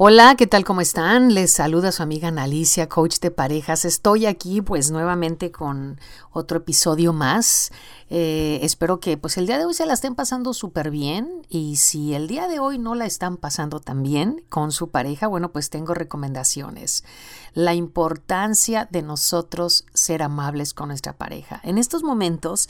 Hola, ¿qué tal? ¿Cómo están? Les saluda su amiga Analicia, coach de parejas. Estoy aquí pues nuevamente con otro episodio más. Eh, espero que pues el día de hoy se la estén pasando súper bien y si el día de hoy no la están pasando tan bien con su pareja, bueno pues tengo recomendaciones. La importancia de nosotros ser amables con nuestra pareja. En estos momentos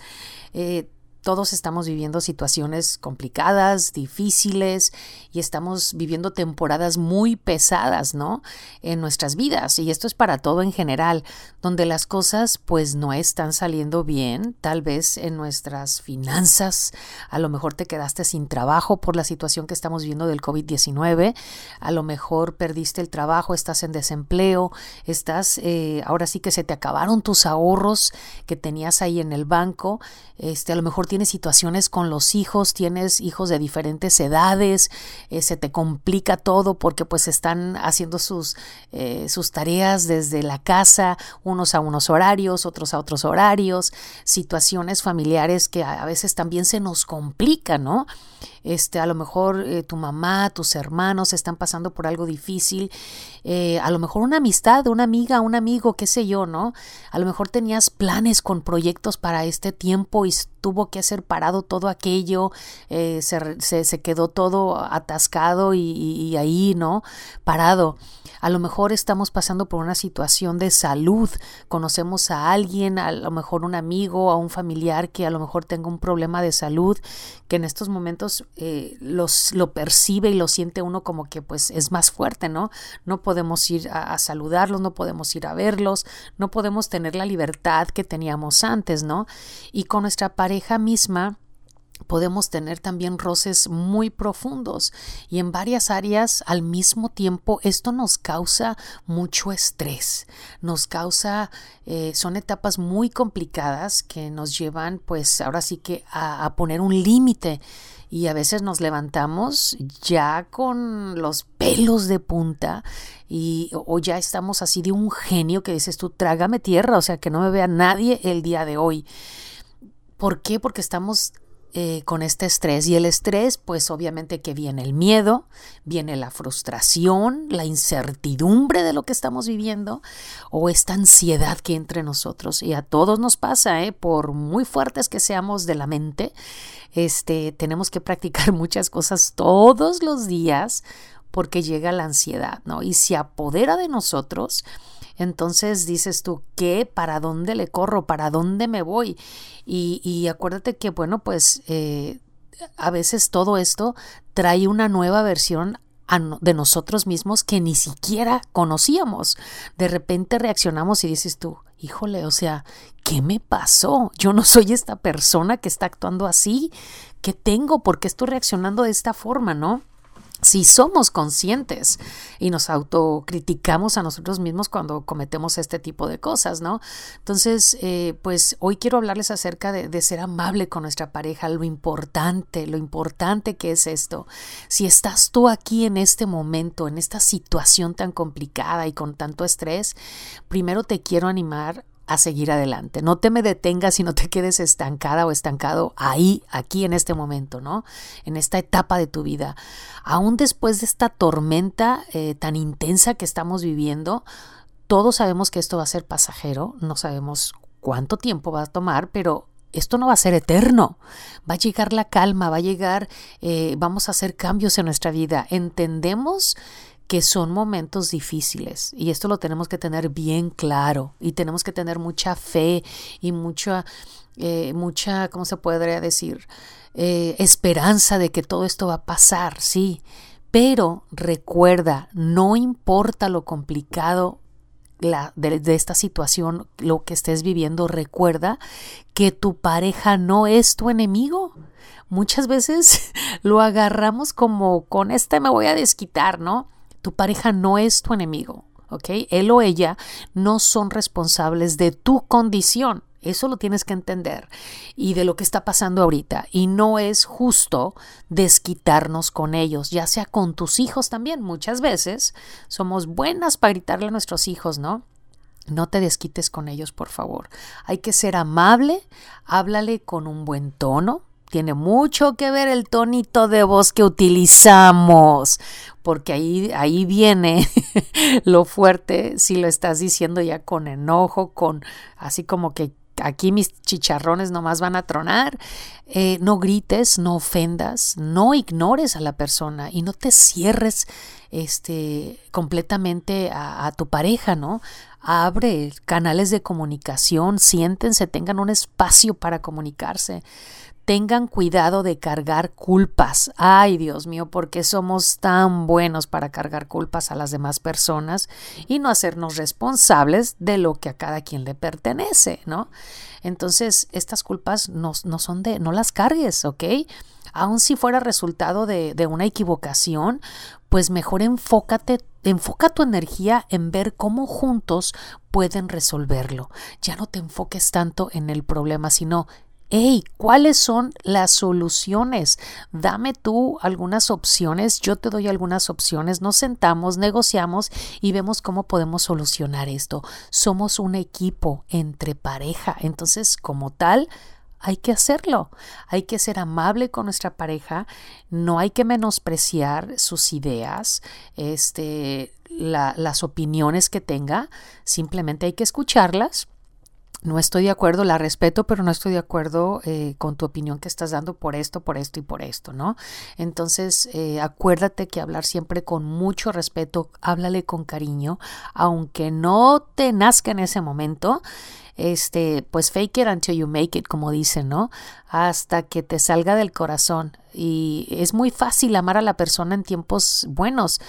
eh, todos estamos viviendo situaciones complicadas, difíciles y estamos viviendo temporadas muy pesadas, ¿no? En nuestras vidas y esto es para todo en general, donde las cosas pues no están saliendo bien, tal vez en nuestras finanzas, a lo mejor te quedaste sin trabajo por la situación que estamos viviendo del COVID-19, a lo mejor perdiste el trabajo, estás en desempleo, estás, eh, ahora sí que se te acabaron tus ahorros que tenías ahí en el banco, este, a lo mejor tienes tienes situaciones con los hijos, tienes hijos de diferentes edades, eh, se te complica todo porque pues están haciendo sus, eh, sus tareas desde la casa, unos a unos horarios, otros a otros horarios, situaciones familiares que a, veces también se nos complican, ¿no? Este, a lo mejor eh, tu mamá, tus hermanos están pasando por algo difícil, a lo mejor una amistad, una amiga, un amigo, qué sé yo, ¿no? A lo mejor tenías planes con proyectos para este tiempo y tuvo que ser parado todo aquello, eh, se, se, quedó todo atascado y, ahí, ¿no? Parado. A lo mejor estamos pasando por una situación de salud, conocemos a alguien, a lo mejor un amigo, a un familiar que a lo mejor tenga un problema de salud, que en estos momentos eh, los, lo percibe y lo siente uno como que pues es más fuerte, ¿no? No podemos ir a, a saludarlos, no podemos ir a verlos, no podemos tener la libertad que teníamos antes, ¿no? Y con nuestra pareja misma, podemos tener también roces muy profundos y en varias áreas al mismo tiempo esto nos causa mucho estrés, nos causa, eh, son etapas muy complicadas que nos llevan pues ahora sí que a, poner un límite y a veces nos levantamos ya con los pelos de punta y o ya estamos así de un genio que dices tú trágame tierra, o sea que no me vea nadie el día de hoy. ¿Por qué? Porque estamos eh, con este estrés. Y el estrés, pues obviamente que viene el miedo, viene la frustración, la incertidumbre de lo que estamos viviendo o esta ansiedad que entre nosotros. Y a todos nos pasa, ¿eh? por muy fuertes que seamos de la mente, este, tenemos que practicar muchas cosas todos los días porque llega la ansiedad, ¿no? Y se apodera de nosotros entonces dices tú, ¿qué? ¿Para dónde le corro? ¿Para dónde me voy? Y, acuérdate que, bueno, pues eh, a veces todo esto trae una nueva versión de nosotros mismos que ni siquiera conocíamos. De repente reaccionamos y dices tú, híjole, o sea, ¿qué me pasó? Yo no soy esta persona que está actuando así. ¿Qué tengo? ¿Por qué estoy reaccionando de esta forma, no? Si somos conscientes y nos autocriticamos a nosotros mismos cuando cometemos este tipo de cosas, ¿no? Entonces, eh, pues hoy quiero hablarles acerca de, de, ser amable con nuestra pareja, lo importante, lo importante que es esto. Si estás tú aquí en este momento, en esta situación tan complicada y con tanto estrés, primero te quiero animar a seguir adelante. No te me detengas y no te quedes estancada o estancado ahí, aquí en este momento, ¿no? En esta etapa de tu vida. Aún después de esta tormenta eh, tan intensa que estamos viviendo, todos sabemos que esto va a ser pasajero, no sabemos cuánto tiempo va a tomar, pero esto no va a ser eterno. Va a llegar la calma, va a llegar, eh, vamos a hacer cambios en nuestra vida. Entendemos que son momentos difíciles y esto lo tenemos que tener bien claro y tenemos que tener mucha fe y mucha, eh, mucha, ¿cómo se podría decir? Eh, esperanza de que todo esto va a pasar, sí. Pero recuerda, no importa lo complicado la, de, de, esta situación, lo que estés viviendo, recuerda que tu pareja no es tu enemigo. Muchas veces lo agarramos como con este me voy a desquitar, ¿no? Tu pareja no es tu enemigo, ¿ok? Él o ella no son responsables de tu condición. Eso lo tienes que entender y de lo que está pasando ahorita. Y no es justo desquitarnos con ellos, ya sea con tus hijos también. Muchas veces somos buenas para gritarle a nuestros hijos, ¿no? No te desquites con ellos, por favor. Hay que ser amable, háblale con un buen tono, tiene mucho que ver el tonito de voz que utilizamos, porque ahí, ahí viene lo fuerte si lo estás diciendo ya con enojo, con así como que aquí mis chicharrones nomás van a tronar. Eh, no grites, no ofendas, no ignores a la persona y no te cierres este, completamente a, a tu pareja, ¿no? Abre canales de comunicación, siéntense, tengan un espacio para comunicarse tengan cuidado de cargar culpas. Ay, Dios mío, porque somos tan buenos para cargar culpas a las demás personas y no hacernos responsables de lo que a cada quien le pertenece, ¿no? Entonces, estas culpas no, no son de, no las cargues, ¿ok? Aun si fuera resultado de, de una equivocación, pues mejor enfócate, enfoca tu energía en ver cómo juntos pueden resolverlo. Ya no te enfoques tanto en el problema, sino hey, ¿cuáles son las soluciones? Dame tú algunas opciones, yo te doy algunas opciones, nos sentamos, negociamos y vemos cómo podemos solucionar esto. Somos un equipo entre pareja, entonces como tal, hay que hacerlo, hay que ser amable con nuestra pareja, no hay que menospreciar sus ideas, este, las opiniones que tenga, simplemente hay que escucharlas no estoy de acuerdo, la respeto, pero no estoy de acuerdo eh, con tu opinión que estás dando por esto, por esto y por esto, ¿no? Entonces, eh, acuérdate que hablar siempre con mucho respeto, háblale con cariño, aunque no te nazca en ese momento, este, pues fake it until you make it, como dicen, ¿no? Hasta que te salga del corazón. Y es muy fácil amar a la persona en tiempos buenos,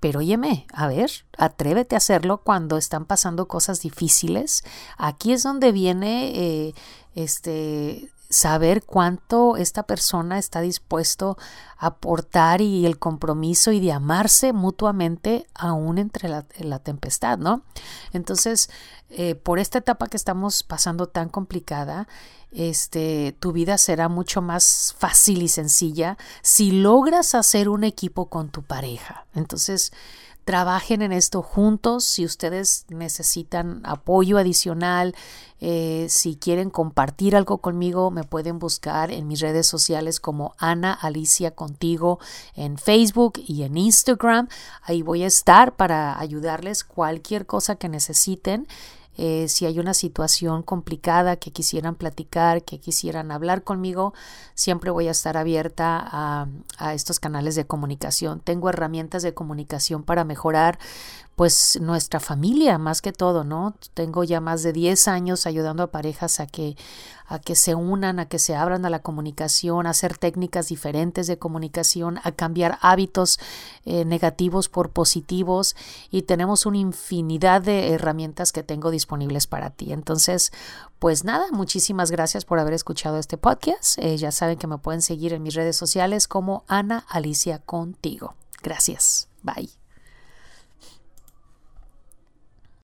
pero óyeme, a ver, atrévete a hacerlo cuando están pasando cosas difíciles. Aquí es donde viene eh, este saber cuánto esta persona está dispuesto a aportar y el compromiso y de amarse mutuamente aún entre la, la tempestad, ¿no? Entonces, eh, por esta etapa que estamos pasando tan complicada, este, tu vida será mucho más fácil y sencilla si logras hacer un equipo con tu pareja. Entonces, trabajen en esto juntos. Si ustedes necesitan apoyo adicional, eh, si quieren compartir algo conmigo, me pueden buscar en mis redes sociales como Ana Alicia Contigo en Facebook y en Instagram. Ahí voy a estar para ayudarles cualquier cosa que necesiten. Eh, si hay una situación complicada que quisieran platicar, que quisieran hablar conmigo, siempre voy a estar abierta a, a estos canales de comunicación. Tengo herramientas de comunicación para mejorar pues nuestra familia más que todo, ¿no? Tengo ya más de 10 años ayudando a parejas a que a que se unan, a que se abran a la comunicación, a hacer técnicas diferentes de comunicación, a cambiar hábitos eh, negativos por positivos y tenemos una infinidad de herramientas que tengo disponibles para ti. Entonces, pues nada, muchísimas gracias por haber escuchado este podcast. Eh, ya saben que me pueden seguir en mis redes sociales como Ana Alicia Contigo. Gracias. Bye.